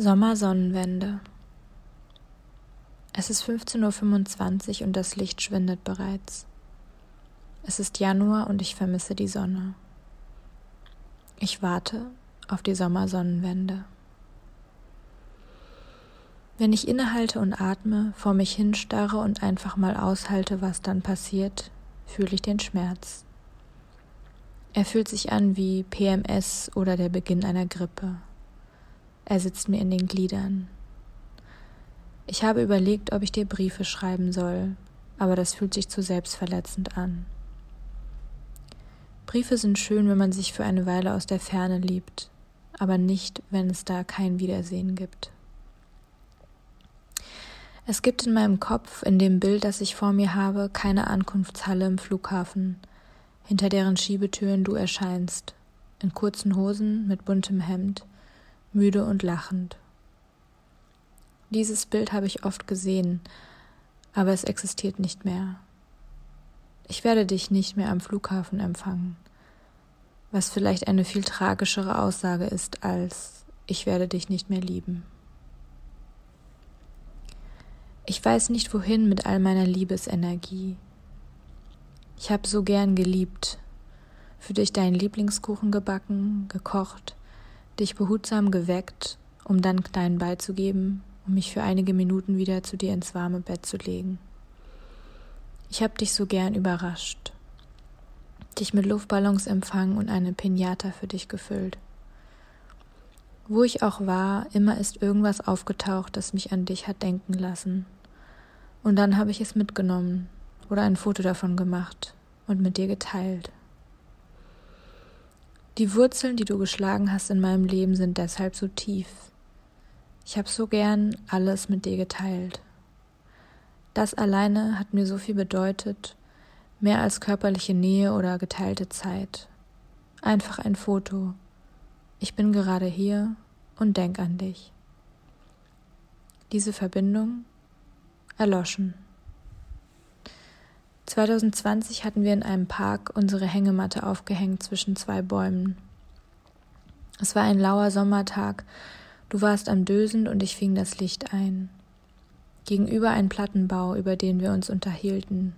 Sommersonnenwende. Es ist 15.25 Uhr und das Licht schwindet bereits. Es ist Januar und ich vermisse die Sonne. Ich warte auf die Sommersonnenwende. Wenn ich innehalte und atme, vor mich hinstarre und einfach mal aushalte, was dann passiert, fühle ich den Schmerz. Er fühlt sich an wie PMS oder der Beginn einer Grippe. Er sitzt mir in den Gliedern. Ich habe überlegt, ob ich dir Briefe schreiben soll, aber das fühlt sich zu selbstverletzend an. Briefe sind schön, wenn man sich für eine Weile aus der Ferne liebt, aber nicht, wenn es da kein Wiedersehen gibt. Es gibt in meinem Kopf, in dem Bild, das ich vor mir habe, keine Ankunftshalle im Flughafen, hinter deren Schiebetüren du erscheinst, in kurzen Hosen mit buntem Hemd, müde und lachend. Dieses Bild habe ich oft gesehen, aber es existiert nicht mehr. Ich werde dich nicht mehr am Flughafen empfangen, was vielleicht eine viel tragischere Aussage ist als ich werde dich nicht mehr lieben. Ich weiß nicht wohin mit all meiner Liebesenergie. Ich habe so gern geliebt, für dich deinen Lieblingskuchen gebacken, gekocht, dich behutsam geweckt, um dann klein beizugeben, um mich für einige Minuten wieder zu dir ins warme Bett zu legen. Ich hab dich so gern überrascht, dich mit Luftballons empfangen und eine Pinata für dich gefüllt. Wo ich auch war, immer ist irgendwas aufgetaucht, das mich an dich hat denken lassen. Und dann habe ich es mitgenommen oder ein Foto davon gemacht und mit dir geteilt. Die Wurzeln, die du geschlagen hast in meinem Leben, sind deshalb so tief. Ich habe so gern alles mit dir geteilt. Das alleine hat mir so viel bedeutet, mehr als körperliche Nähe oder geteilte Zeit. Einfach ein Foto. Ich bin gerade hier und denk an dich. Diese Verbindung erloschen. 2020 hatten wir in einem Park unsere Hängematte aufgehängt zwischen zwei Bäumen. Es war ein lauer Sommertag, du warst am Dösen und ich fing das Licht ein. Gegenüber ein Plattenbau, über den wir uns unterhielten.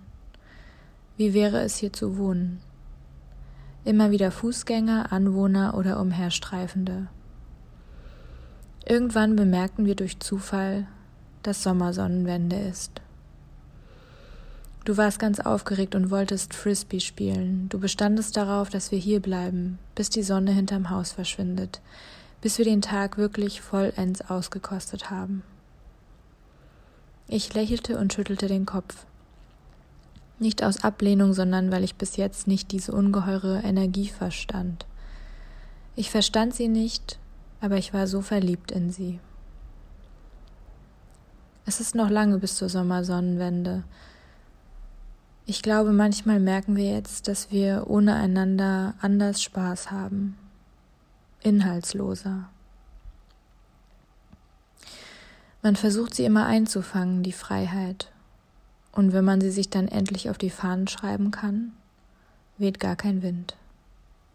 Wie wäre es hier zu wohnen? Immer wieder Fußgänger, Anwohner oder Umherstreifende. Irgendwann bemerkten wir durch Zufall, dass Sommersonnenwende ist. Du warst ganz aufgeregt und wolltest Frisbee spielen. Du bestandest darauf, dass wir hier bleiben, bis die Sonne hinterm Haus verschwindet, bis wir den Tag wirklich vollends ausgekostet haben. Ich lächelte und schüttelte den Kopf. Nicht aus Ablehnung, sondern weil ich bis jetzt nicht diese ungeheure Energie verstand. Ich verstand sie nicht, aber ich war so verliebt in sie. Es ist noch lange bis zur Sommersonnenwende. Ich glaube, manchmal merken wir jetzt, dass wir ohne einander anders Spaß haben, inhaltsloser. Man versucht sie immer einzufangen, die Freiheit. Und wenn man sie sich dann endlich auf die Fahnen schreiben kann, weht gar kein Wind.